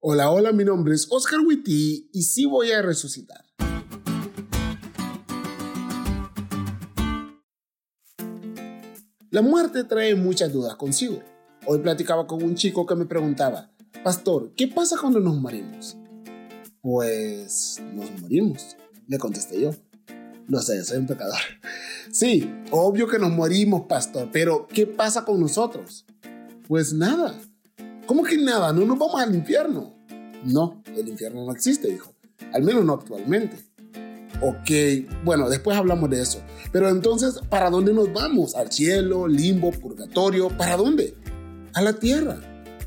Hola, hola, mi nombre es Oscar Witty y sí voy a resucitar. La muerte trae muchas dudas consigo. Hoy platicaba con un chico que me preguntaba, Pastor, ¿qué pasa cuando nos morimos? Pues nos morimos, le contesté yo. No sé, soy un pecador. Sí, obvio que nos morimos, pastor, pero ¿qué pasa con nosotros? Pues nada. ¿Cómo que nada? No nos vamos al infierno. No, el infierno no existe, dijo. Al menos no actualmente. Ok, bueno, después hablamos de eso. Pero entonces, ¿para dónde nos vamos? ¿Al cielo, limbo, purgatorio? ¿Para dónde? A la tierra.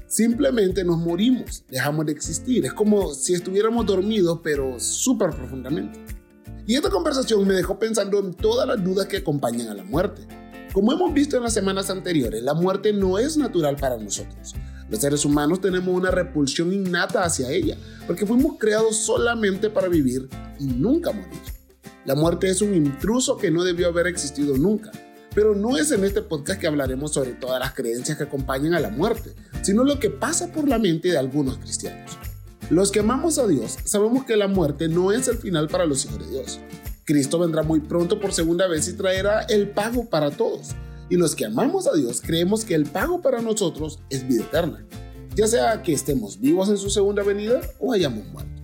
Simplemente nos morimos, dejamos de existir. Es como si estuviéramos dormidos, pero súper profundamente. Y esta conversación me dejó pensando en todas las dudas que acompañan a la muerte. Como hemos visto en las semanas anteriores, la muerte no es natural para nosotros. Los seres humanos tenemos una repulsión innata hacia ella, porque fuimos creados solamente para vivir y nunca morir. La muerte es un intruso que no debió haber existido nunca. Pero no es en este podcast que hablaremos sobre todas las creencias que acompañan a la muerte, sino lo que pasa por la mente de algunos cristianos. Los que amamos a Dios sabemos que la muerte no es el final para los hijos de Dios. Cristo vendrá muy pronto por segunda vez y traerá el pago para todos. Y los que amamos a Dios creemos que el pago para nosotros es vida eterna, ya sea que estemos vivos en su segunda venida o hayamos muerto.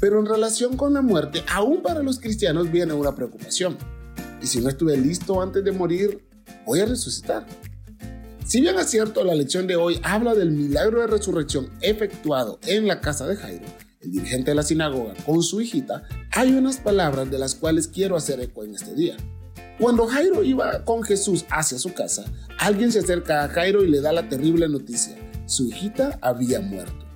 Pero en relación con la muerte, aún para los cristianos viene una preocupación. ¿Y si no estuve listo antes de morir, voy a resucitar? Si bien es cierto, la lección de hoy habla del milagro de resurrección efectuado en la casa de Jairo, el dirigente de la sinagoga, con su hijita, hay unas palabras de las cuales quiero hacer eco en este día. Cuando Jairo iba con Jesús hacia su casa, alguien se acerca a Jairo y le da la terrible noticia. Su hijita había muerto.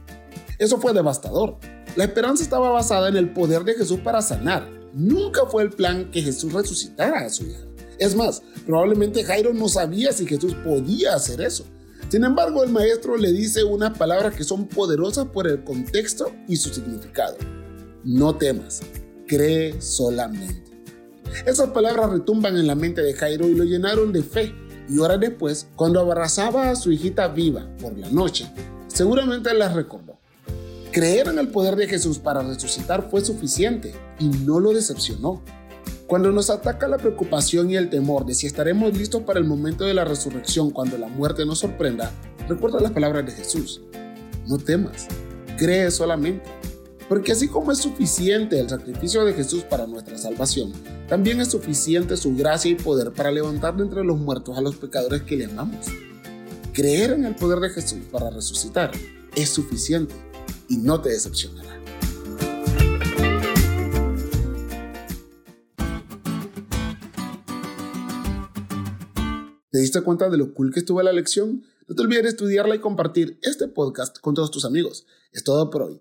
Eso fue devastador. La esperanza estaba basada en el poder de Jesús para sanar. Nunca fue el plan que Jesús resucitara a su hija. Es más, probablemente Jairo no sabía si Jesús podía hacer eso. Sin embargo, el maestro le dice unas palabras que son poderosas por el contexto y su significado. No temas, cree solamente. Esas palabras retumban en la mente de Jairo y lo llenaron de fe. Y horas después, cuando abrazaba a su hijita viva por la noche, seguramente las recordó. Creer en el poder de Jesús para resucitar fue suficiente y no lo decepcionó. Cuando nos ataca la preocupación y el temor de si estaremos listos para el momento de la resurrección cuando la muerte nos sorprenda, recuerda las palabras de Jesús. No temas, cree solamente. Porque así como es suficiente el sacrificio de Jesús para nuestra salvación, también es suficiente su gracia y poder para levantar de entre los muertos a los pecadores que le amamos. Creer en el poder de Jesús para resucitar es suficiente y no te decepcionará. ¿Te diste cuenta de lo cool que estuvo la lección? No te olvides de estudiarla y compartir este podcast con todos tus amigos. Es todo por hoy,